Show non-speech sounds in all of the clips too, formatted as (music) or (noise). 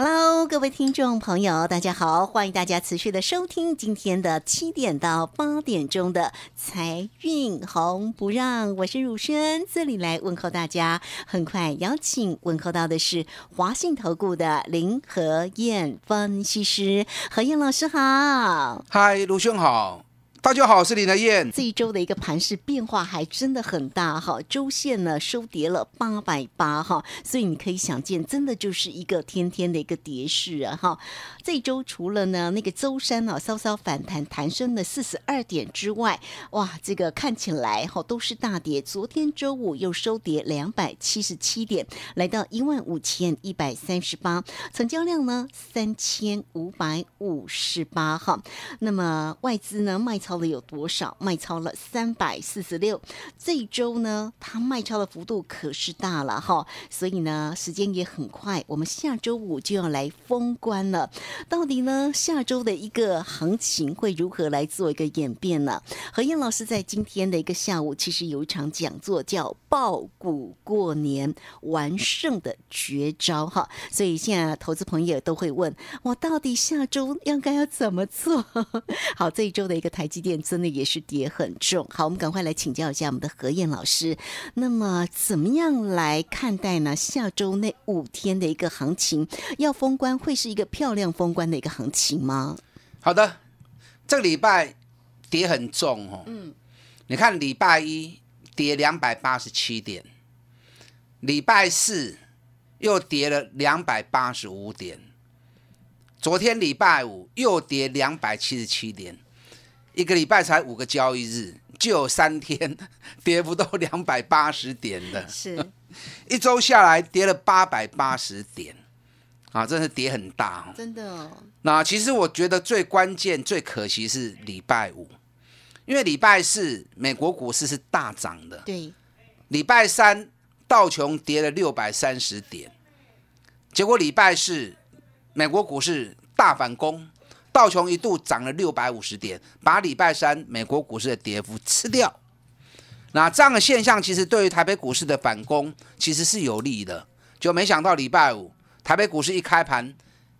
Hello，各位听众朋友，大家好，欢迎大家持续的收听今天的七点到八点钟的财运红不让，我是汝轩，这里来问候大家。很快邀请问候到的是华信投顾的林和燕分析师，何燕老师好。嗨，卢兄好，大家好，我是林德燕。这一周的一个盘势变化还真的很大哈，周线呢收跌了八百八哈，所以你可以想见，真的就是一个天天的一个跌势啊哈。这周除了呢那个周三呢、稍稍反弹弹升了四十二点之外，哇，这个看起来哈都是大跌。昨天周五又收跌两百七十七点，来到一万五千一百三十八，成交量呢三千五百五十八哈。那么外资呢卖超了有多少？卖超了三百四十六。这一周呢，它卖超的幅度可是大了哈，所以呢，时间也很快，我们下周五就要来封关了。到底呢，下周的一个行情会如何来做一个演变呢？何燕老师在今天的一个下午，其实有一场讲座叫“爆股过年完胜的绝招”哈，所以现在投资朋友都会问我，到底下周应该要怎么做？(laughs) 好，这一周的一个台阶电真的也是跌很重。好，我们赶快来请教一下我们的何燕老师。那么，怎么样来看待呢？下周那五天的一个行情，要封关会是一个漂亮封关的一个行情吗？好的，这个礼拜跌很重哦。嗯，你看礼拜一跌两百八十七点，礼拜四又跌了两百八十五点，昨天礼拜五又跌两百七十七点，一个礼拜才五个交易日，就有三天 (laughs) 跌不到 (laughs) 两百八十点的，是，(laughs) 一周下来跌了八百八十点，啊，真是跌很大哦。真的哦，那其实我觉得最关键、最可惜是礼拜五，因为礼拜四美国股市是大涨的，对，礼拜三道琼跌了六百三十点，结果礼拜四美国股市大反攻，道琼一度涨了六百五十点，把礼拜三美国股市的跌幅吃掉。那这样的现象其实对于台北股市的反攻其实是有利的，就没想到礼拜五台北股市一开盘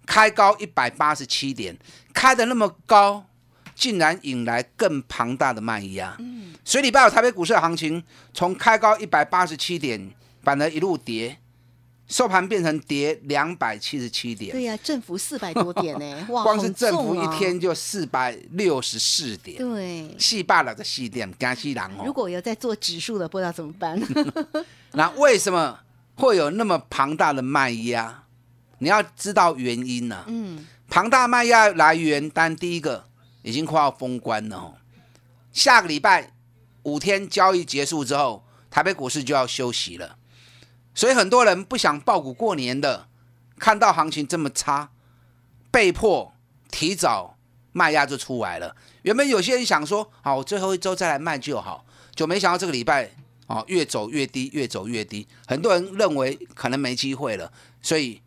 开高一百八十七点，开的那么高，竟然引来更庞大的卖压。所以礼拜五台北股市的行情从开高一百八十七点，反而一路跌，收盘变成跌两百七十七点。对呀、振幅四百多点呢，(laughs) 哇，光是很振幅一天就四百六十四点，对。细罢了的细点，加西郎哦。如果有在做指数的，不知道怎么办。(laughs) 那为什么会有那么庞大的卖压？你要知道原因呢、嗯，庞大卖压来源，但第一个已经快要封关了哦。下个礼拜五天交易结束之后，台北股市就要休息了，所以很多人不想报股过年的，看到行情这么差，被迫提早卖压就出来了。原本有些人想说，好，我最后一周再来卖就好，就没想到这个礼拜哦越走越低，越走越低。很多人认为可能没机会了，所以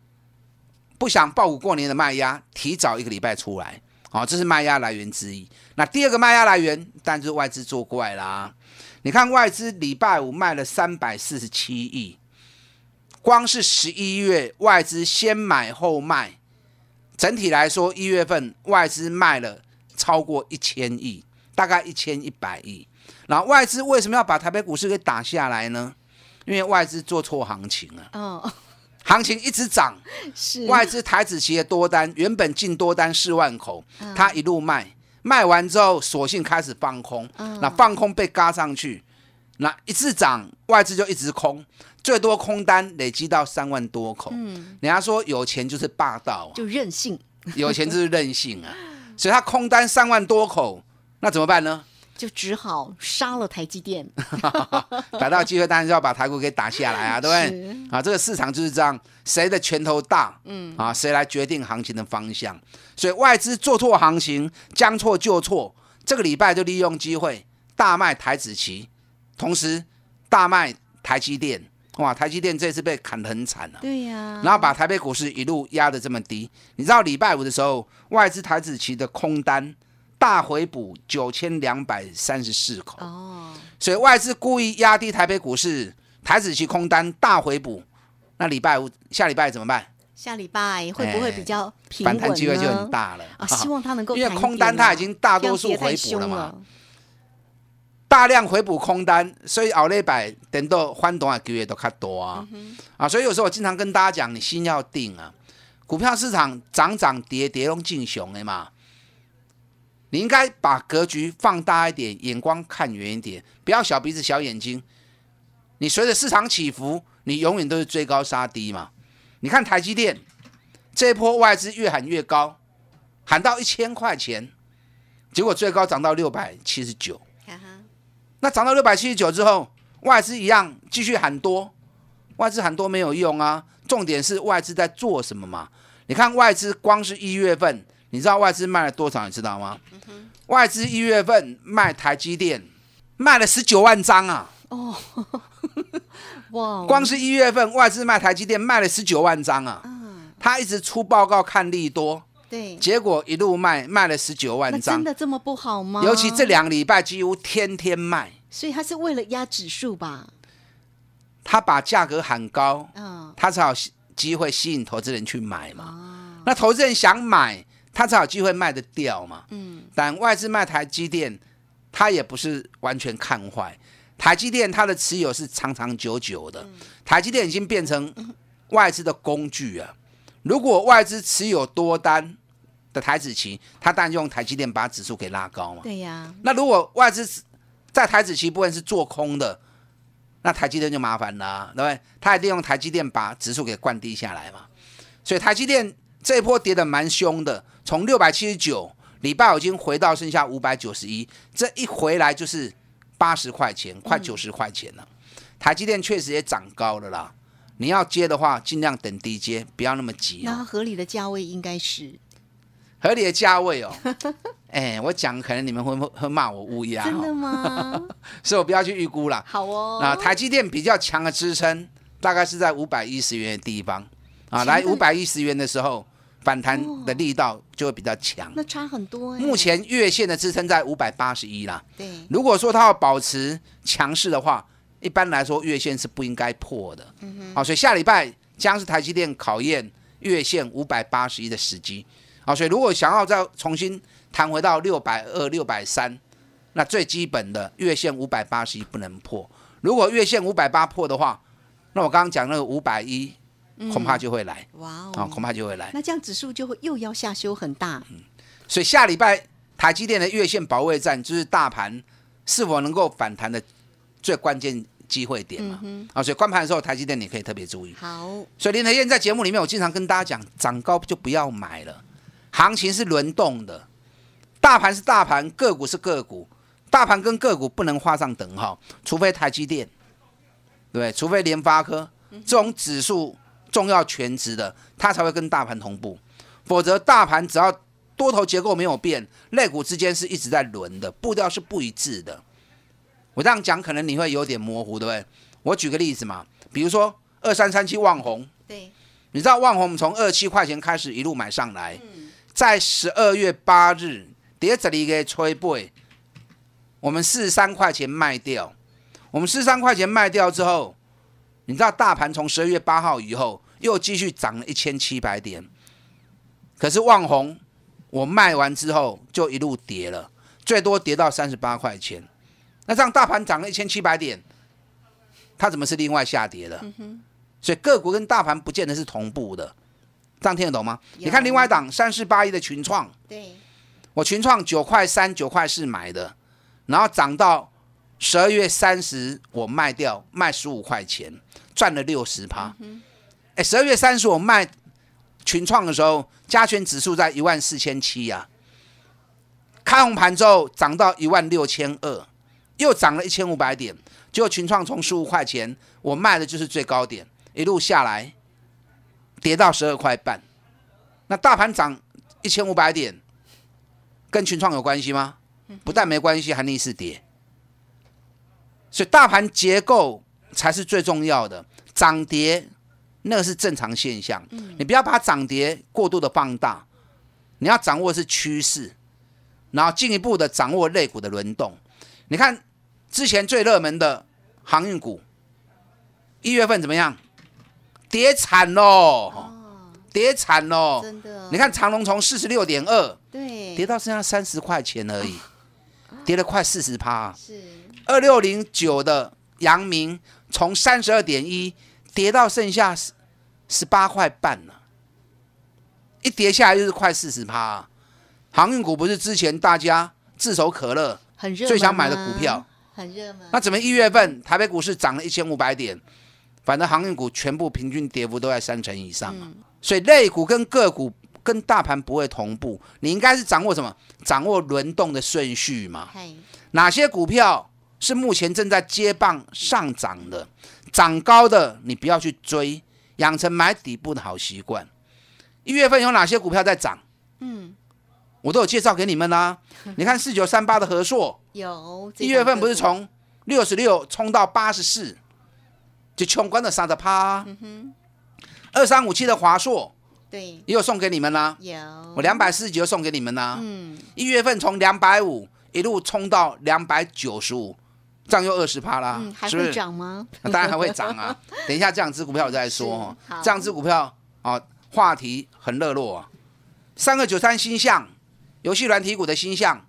不想报股过年的卖压提早一个礼拜出来，好、这是卖压来源之一。那第二个卖压来源，当然是外资作怪啦。你看外资礼拜五卖了三百四十七亿，光是十一月外资先买后卖，整体来说一月份外资卖了超过一千亿，大概一千一百亿。然后外资为什么要把台北股市给打下来呢？因为外资做错行情了，哦，行情一直涨，是。外资台子期的多单原本进多单四万口，它一路卖，卖完之后索性开始放空，那放空被嘎上去，那一次涨外资就一直空，最多空单累积到三万多口。人家说有钱就是霸道、啊，就任性，有钱就是任性啊，所以他空单三万多口，那怎么办呢？就只好杀了台积电。(laughs) 逮到机会当然是要把台股给打下来啊，对不对？啊，这个市场就是这样，谁的拳头大，嗯，啊，谁来决定行情的方向。所以外资做错行情，将错就错，这个礼拜就利用机会大卖台子期，同时大卖台积电。哇，台积电这次被砍得很惨了、对呀、然后把台北股市一路压得这么低。你知道礼拜五的时候，外资台子期的空单大回补九千两百三十四口，哦，所以外资故意压低台北股市台子期空单大回补。那礼拜五下礼拜怎么办？下礼拜会不会比较平？反弹机会就很大了啊！希望它能够 (laughs) 因为空单点啊它已经大多数回补了嘛。大量回补空单，所以后礼拜等到翻动的机会都较多啊。啊，所以有时候我经常跟大家讲，你心要定啊。股票市场涨涨跌跌拢进熊的嘛，你应该把格局放大一点，眼光看远一点，不要小鼻子小眼睛。你随着市场起伏，你永远都是追高杀低嘛。你看台积电这一波外资越喊越高，喊到一千块钱，结果最高涨到六百七十九。那涨到六百七十九之后，外资一样继续喊多，外资喊多没有用啊。重点是外资在做什么嘛？你看外资光是一月份，你知道外资卖了多少？你知道吗？外资一月份卖台积电卖了十九万张啊！哦哇，光是一月份外资卖台积电卖了十九万张啊！他一直出报告看利多，对，结果一路卖卖了十九那万张真，的这么不好吗？尤其这，两个礼拜几乎天天卖。所以他是为了压指数吧？他把价格喊高，嗯，他才有吸机会吸引投资人去买嘛。啊，那投资人想买，他才有机会卖得掉嘛。嗯，但外资卖台积电，他也不是完全看坏。台积电它的持有是长长久久的，台积电已经变成外资的工具啊。如果外资持有多单的台子期，他当然用台积电把指数给拉高嘛。对呀，那如果外资在台子期部分是做空的，那台积电就麻烦了啊、对不对？他一定用台积电把指数给灌低下来嘛。所以台积电这一波跌的蛮凶的，从六百七十九礼拜五已经回到剩下五百九十一，这一回来就是八十块钱，快九十块钱了。台积电确实也涨高了啦。你要接的话，尽量等低接，不要那么急哦。那合理的价位应该是合理的价位哦。(laughs) 哎，我讲可能你们会会骂我乌鸦、真的哦，吗？(laughs) 所以我不要去预估了。好哦，啊，台积电比较强的支撑大概是在五百一十元的地方啊，来五百一十元的时候，反弹的力道就会比较强。那差很多哎。目前月线的支撑在五百八十一啦。对，如果说它要保持强势的话，一般来说月线是不应该破的。嗯哼好，所以下礼拜将是台积电考验月线五百八十一的时机。好，所以如果想要再重新弹回到六百二、六百三，那最基本的月线五百八十一不能破。如果月线五百八破的话，那我刚刚讲那个五百一恐怕就会来哇啊、哦，恐怕就会来。那这样指数就会又要下修很大。所以下礼拜台积电的月线保卫战，就是大盘是否能够反弹的最关键机会点嘛。啊，所以关盘的时候，台积电你可以特别注意。好，所以林台燕在节目里面，我经常跟大家讲，涨高就不要买了，行情是轮动的，大盘是大盘，个股是个股，大盘跟个股不能画上等号，除非台积电，对？除非联发科这种指数重要全值的，它才会跟大盘同步，否则大盘只要多头结构没有变，类股之间是一直在轮的，步调是不一致的。我这样讲可能你会有点模糊，对不对？我举个例子嘛，比如说二三三七旺红。对，你知道万红我们从二七块钱开始一路买上来，在十二月八日跌这里给吹背，我们四十三块钱卖掉，我们四十三块钱卖掉之后，你知道大盘从十二月八号以后又继续涨了一千七百点，可是万红我卖完之后就一路跌了，最多跌到三十八块钱，那这样大盘涨了一千七百点，它怎么是另外下跌的？所以个股跟大盘不见得是同步的，这样听得懂吗？你看另外一档三四八一的群创，对，我群创九块三、九块四买的，然后涨到十二月三十我卖掉，卖十五块钱，赚了六十趴。哎，十二月三十我卖群创的时候，加权指数在一万四千七呀，开红盘之后涨到一万六千二，又涨了一千五百点。结果群创从十五块钱，我卖的就是最高点，一路下来跌到十二块半。那大盘涨一千五百点，跟群创有关系吗？不但没关系，还逆势跌。所以大盘结构才是最重要的，涨跌那个是正常现象。你不要把涨跌过度的放大，你要掌握的是趋势，然后进一步的掌握类股的轮动。你看之前最热门的航运股，一月份怎么样？跌惨喽，哦，跌惨喽！真的，你看长隆从四十六点二对，跌到剩下三十块钱而已，跌了快四十趴。是。二六零九的阳明从三十二点一跌到剩下十十八块半了，一跌下来就是快四十趴。航运股不是之前大家炙手可热，很热，最想买的股票，很热门。那怎么一月份台北股市涨了一千五百点，反正航运股全部平均跌幅都在三成以上啊。所以类股跟个股跟大盘不会同步，你应该是掌握什么？掌握轮动的顺序嘛。哪些股票是目前正在接棒上涨的？涨高的你不要去追，养成买底部的好习惯。一月份有哪些股票在涨？嗯，我都有介绍给你们啦。(laughs) 你看四九三八的和硕，有一月份不是从从六十六冲到八十四，就冲关了三十趴。二三五七的华硕对也有送给你们啦，有我两百四十九送给你们啦。嗯一月份从两百五一路冲到两百九十五，这样又二十趴啦，嗯还会？涨吗？那当然还会涨啊！(laughs) 等一下这样只股票我再说好。这样只股票啊，话题很热络啊。三个九三星象，游戏软体股的星象，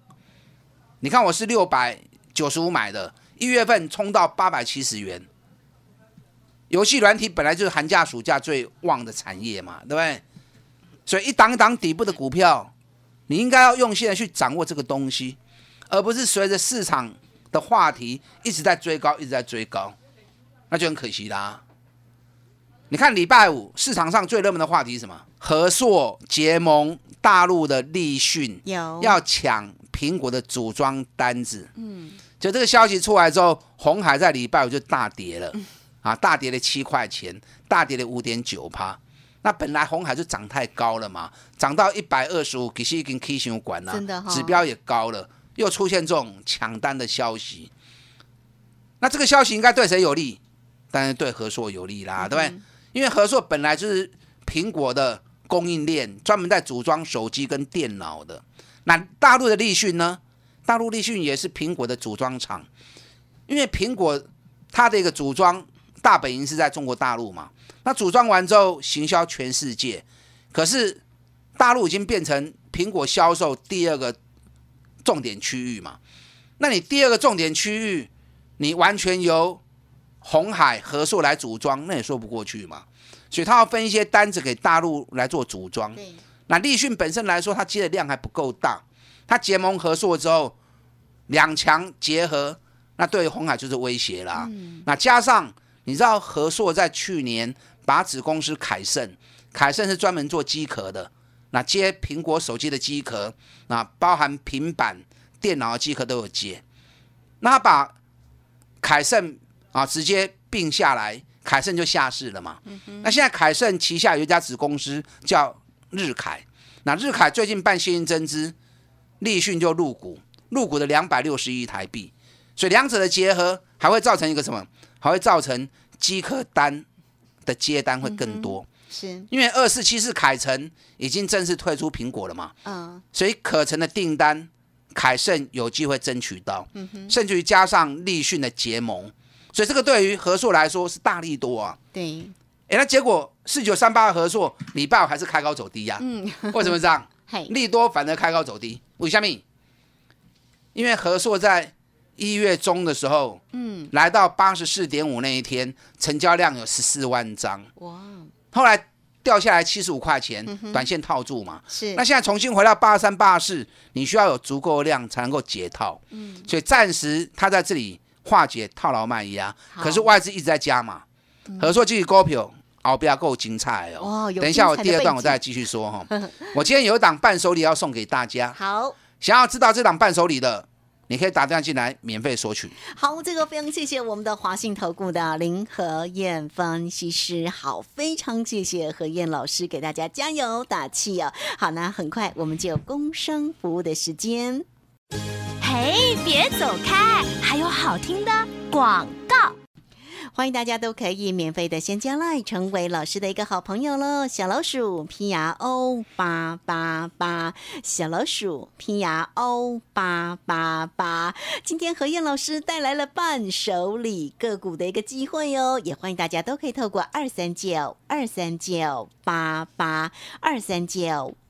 你看我是六百九十五买的，一月份冲到八百七十元。游戏软体本来就是寒假暑假最旺的产业嘛，对不对？所以一档一档底部的股票，你应该要用心的去掌握这个东西，而不是随着市场的话题一直在追高，一直在追高，那就很可惜啦。你看礼拜五市场上最热门的话题是什么？和硕结盟大陆的立讯有要抢苹果的组装单子。嗯，就这个消息出来之后，红海在礼拜五就大跌了，啊，大跌了七块钱，大跌了五点九趴。那本来红海就涨太高了嘛，涨到一百二十五，其实已经 K 线管了，真的哈指标也高了，又出现这种抢单的消息。那这个消息应该对谁有利？当然对和硕有利啦，对不对？因为和硕本来就是苹果的供应链，专门在组装手机跟电脑的。那大陆的立讯呢？大陆立讯也是苹果的组装厂，因为苹果它的一个组装大本营是在中国大陆嘛，那组装完之后行销全世界，可是大陆已经变成苹果销售第二个重点区域嘛，那你第二个重点区域，你完全由红海、合作来组装，那也说不过去嘛。所以他要分一些单子给大陆来做组装。对那立讯本身来说，它接的量还不够大，它结盟合作之后，两强结合，那对红海就是威胁啦。那加上你知道和硕在去年把子公司凯盛，凯盛是专门做机壳的，那接苹果手机的机壳，那包含平板电脑的机壳都有接。那他把凯盛啊直接并下来，凯盛就下市了嘛。那现在凯盛旗下有一家子公司叫日凯，那日凯最近办现金增资，立讯就入股，入股的两百六十亿台币，所以两者的结合还会造成一个什么？还会造成机壳单的接单会更多，是。因为二四七四凯程已经正式退出苹果了嘛，嗯。所以可成的订单凯盛有机会争取到，甚至于加上立讯的结盟，所以这个对于和硕来说是大力多啊。对。哎，那结果四九三八的合作礼拜五还是开高走低呀、嗯。为什么这样？(laughs) 嘿。利多反而开高走低，为什么？因为和硕在一月中的时候，嗯。来到八十四点五那一天，成交量有十四万张，哇。后来掉下来七十五块钱，短线套住嘛。是。那现在重新回到八三八四，你需要有足够量才能够解套，嗯。所以暂时它在这里化解套牢卖压，好。可是外资一直在加嘛，合作继续股票。后边够精彩哦！哇等一下我第二段我再继续说哈。(laughs) 我今天有一档伴手礼要送给大家，好。想要知道这档伴手礼的，你可以打电话进来免费索取。好，这个非常谢谢我们的华信投顾的林和燕分析师，好，非常谢谢何燕老师给大家加油打气哦。好，那很快我们就有工商服务的时间。嘿，别走开，还有好听的广告。欢迎大家都可以免费的先加来，成为老师的一个好朋友喽。小老鼠 P R O 八八八，小老鼠 P R O 八八八。今天何燕老师带来了伴手礼个股的一个机会哟，也欢迎大家都可以透过二三九二三九八八二三九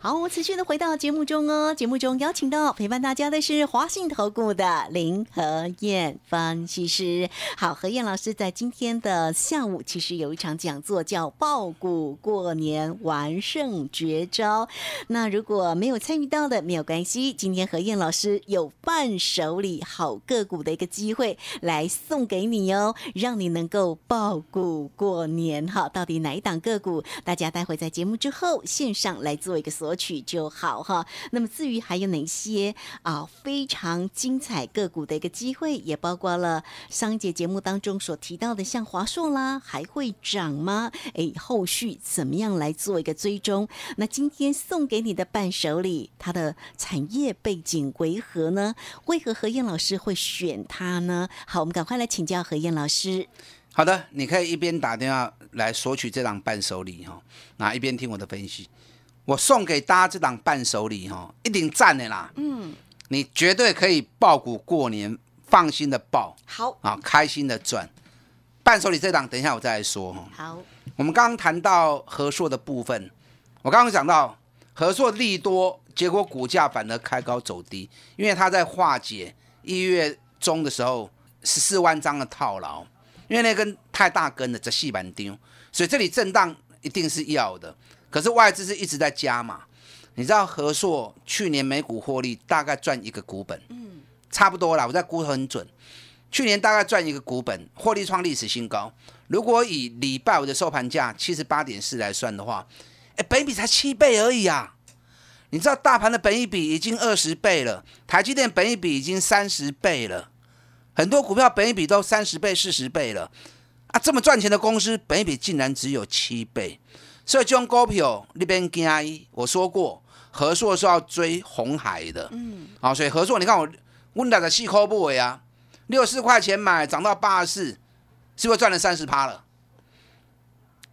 好，我们持续的回到节目中哦。节目中邀请到陪伴大家的是华信投顾的林和燕分析师。好，何燕老师在今天的下午其实有一场讲座，叫“爆股过年完胜绝招”。那如果没有参与到的，没有关系，今天何燕老师有伴手礼好个股的一个机会来送给你哦，让你能够爆股过年。哈，到底哪一档个股？大家待会在节目之后线上来做一个索。索取就好哈。那么至于还有哪些啊非常精彩个股的一个机会，也包括了上一节节目当中所提到的，像华硕啦，还会涨吗？哎，后续怎么样来做一个追踪？那今天送给你的伴手礼，它的产业背景为何呢？为何何燕老师会选它呢？好，我们赶快来请教何燕老师。好的，你可以一边打电话来索取这档伴手礼哈，那一边听我的分析。我送给大家这档伴手礼哈，一定赞的啦。嗯，你绝对可以爆股过年，放心的爆。好啊，开心的赚。伴手礼这档，等一下我再来说哈。好，我们刚刚谈到和硕的部分，我刚刚讲到和硕利多，结果股价反而开高走低，因为它在化解一月中的时候十四万张的套牢，因为那根太大根了，这细板丢，所以这里震荡一定是要的。可是外资是一直在加嘛？你知道和硕去年每股获利大概赚一个股本，嗯，差不多啦，我在估很准。去年大概赚一个股本，获利创历史新高。如果以礼拜五的收盘价七十八点四来算的话，哎，本比才七倍而已啊！你知道大盘的本一比已经二十倍了，台积电本一比已经三十倍了，很多股票本一比都三十倍、四十倍了啊！这么赚钱的公司，本一比竟然只有七倍。所以这种股票那边惊伊，我说过，合硕是要追红海的，嗯，好，所以合硕，你看我问到的细抠不为啊，六十四块钱买，涨到八十四，是不是赚了三十趴了？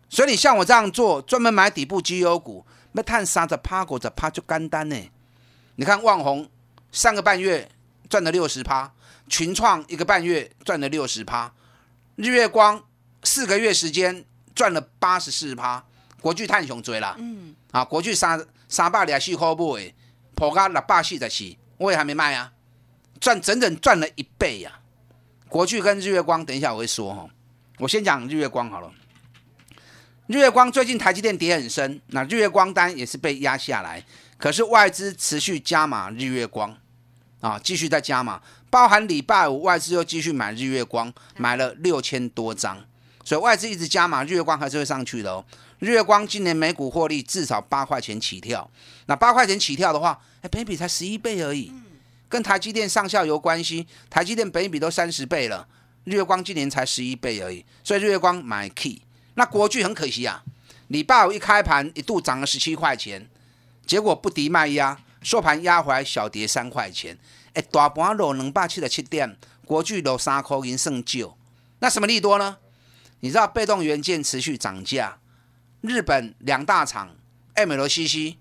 所以你像我这样做，专门买底部绩优股，那探三十趴五十趴就干单呢。你看旺宏三个半月赚了六十趴，群创一个半月赚了六十趴，日月光四个月时间赚了八十四趴。国巨探熊追啦，嗯，啊，国巨三三百两四块买，破价六百四十四，我也还没卖啊，赚整整赚了一倍呀！国巨跟日月光，等一下我会说哈，我先讲日月光好了。日月光最近台积电跌很深，那日月光单也是被压下来，可是外资持续加码日月光，啊，继续在加码，包含礼拜五外资又继续买日月光，买了六千多张，所以外资一直加码，日月光还是会上去的哦。日月光今年每股获利至少八块钱起跳，那八块钱起跳的话，哎，本比才十一倍而已，跟台积电上下游关系，台积电本比都三十倍了，日月光今年才十一倍而已，所以日月光买 key。那国巨很可惜啊，礼拜五一开盘一度涨了十七块钱，结果不敌卖压，收盘压回来小跌三块钱，哎，大盘落两百七十七点，国巨落三块银剩九，那什么利多呢？你知道被动元件持续涨价。日本两大厂 MLCC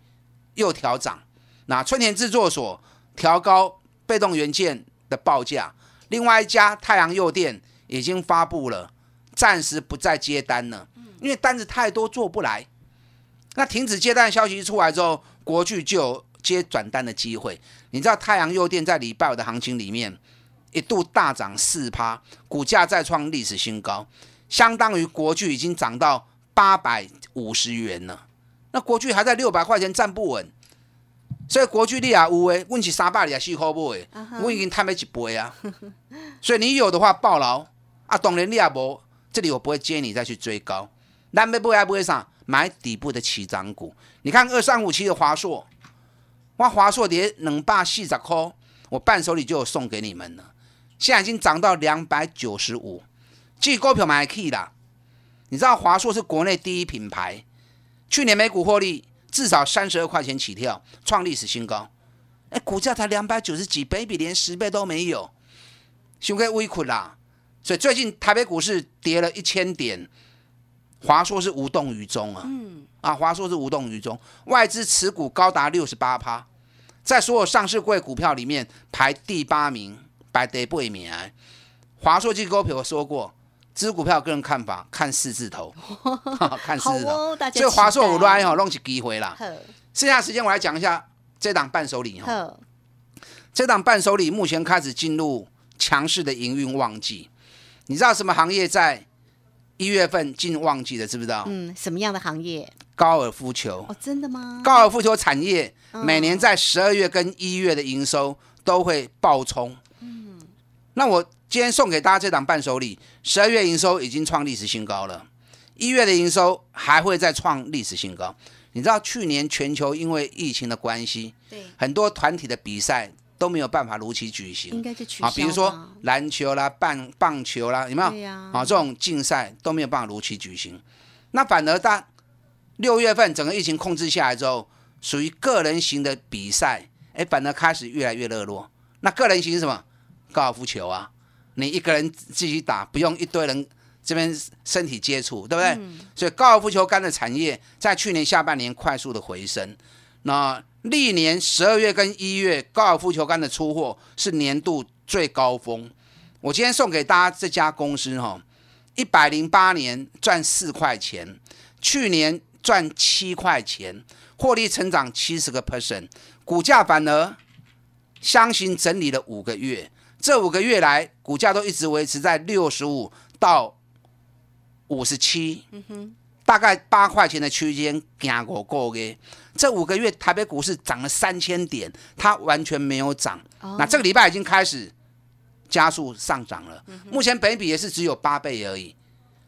又调涨，那春田制作所调高被动元件的报价，另外一家太阳诱电已经发布了，暂时不再接单了，因为单子太多做不来。那停止接单消息一出来之后，国巨就有接转单的机会。你知道太阳诱电在礼拜五的行情里面一度大涨四趴，股价再创历史新高，相当于国巨已经涨到八百五十元了。那国巨还在六百块钱站不稳，所以国巨你也有诶，问起三百也四块五诶，我已经摊了一倍啊。所以你有的话报牢啊，当然你也无，这里我不会接你再去追高。咱要买还买啥？买底部的起涨股。你看二三五七的华硕，哇，华硕跌两百四十块，我伴手礼就有送给你们了。现在已经涨到两百九十五，这股票买 key 啦。你知道华硕是国内第一品牌。去年每股获利至少三十二块钱起跳，创历史新高。哎，股价才两百九十几，倍比连十倍都没有，胸给微苦啦。所以最近台北股市跌了一千点，华硕是无动于衷啊。嗯。啊，华硕是无动于衷，外资持股高达六十八趴，在所有上市柜股票里面排第八名，排第八名。华硕这股票我说过。支股票个人看法，看四字头，(laughs) 看四字头。这个华硕五乱哈，弄起机会啦。剩下时间我来讲一下这档伴手礼哈。这档伴手礼目前开始进入强势的营运旺季。你知道什么行业在一月份进旺季的？知不知道？嗯，什么样的行业？高尔夫球。哦，真的吗？高尔夫球产业每年在十二月跟一月的营收都会爆冲。嗯，那我。今天送给大家这档伴手礼，十二月营收已经创历史新高了，一月的营收还会再创历史新高。你知道去年全球因为疫情的关系，对很多团体的比赛都没有办法如期举行，应该是取消啊。比如说篮球啦、棒棒球啦，有没有？对呀。啊，这种竞赛都没有办法如期举行。那反而当六月份整个疫情控制下来之后，属于个人型的比赛，哎，反而开始越来越热络。那个人型是什么？高尔夫球啊。你一个人自己打，不用一堆人这边身体接触，对不对？所以高尔夫球杆的产业在去年下半年快速的回升。那历年十二月跟一月高尔夫球杆的出货是年度最高峰。我今天送给大家这家公司哈，一百零八年赚四块钱，去年赚七块钱，获利成长七十个 percent，股价反而箱型整理了五个月。这五个月来，股价都一直维持在六十五到五十七，大概八块钱的区间，行过过嘅。这五个月，台北股市涨了三千点，它完全没有涨。那这个礼拜已经开始加速上涨了。目前本比也是只有八倍而已，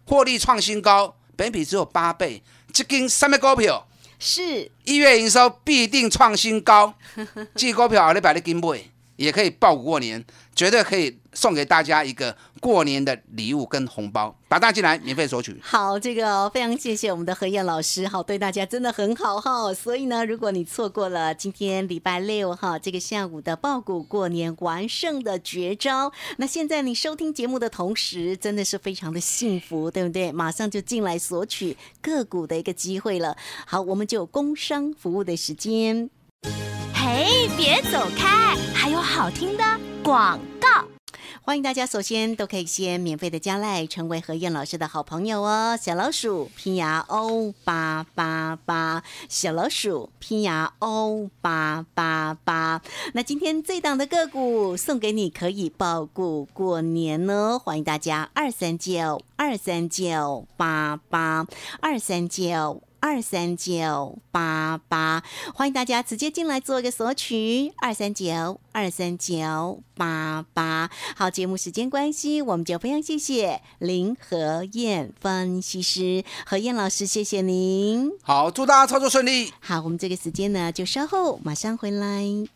获利创新高，本比只有八倍。这跟什么股票？是一月营收必定创新高，(laughs) 这股票你摆在金买，也可以报过年。绝对可以送给大家一个过年的礼物跟红包，把大家进来免费索取。好，这个非常谢谢我们的何燕老师，好对大家真的很好哈。所以呢，如果你错过了今天礼拜六哈这个下午的爆股过年完胜的绝招，那现在你收听节目的同时，真的是非常的幸福，对不对？马上就进来索取个股的一个机会了。好，我们就工商服务的时间。嘿，别走开，还有好听的。广告，欢迎大家。首先都可以先免费的加赖，成为何燕老师的好朋友哦。小老鼠拼牙 O 八八八，小老鼠拼牙 O 八八八。那今天这档的个股送给你，可以报股过年呢。欢迎大家二三九二三九八八二三九。二三九八八，欢迎大家直接进来做一个索取。二三九二三九八八，好，节目时间关系，我们就非常谢谢林和燕分析师何燕老师，谢谢您。好，祝大家操作顺利。好，我们这个时间呢，就稍后马上回来。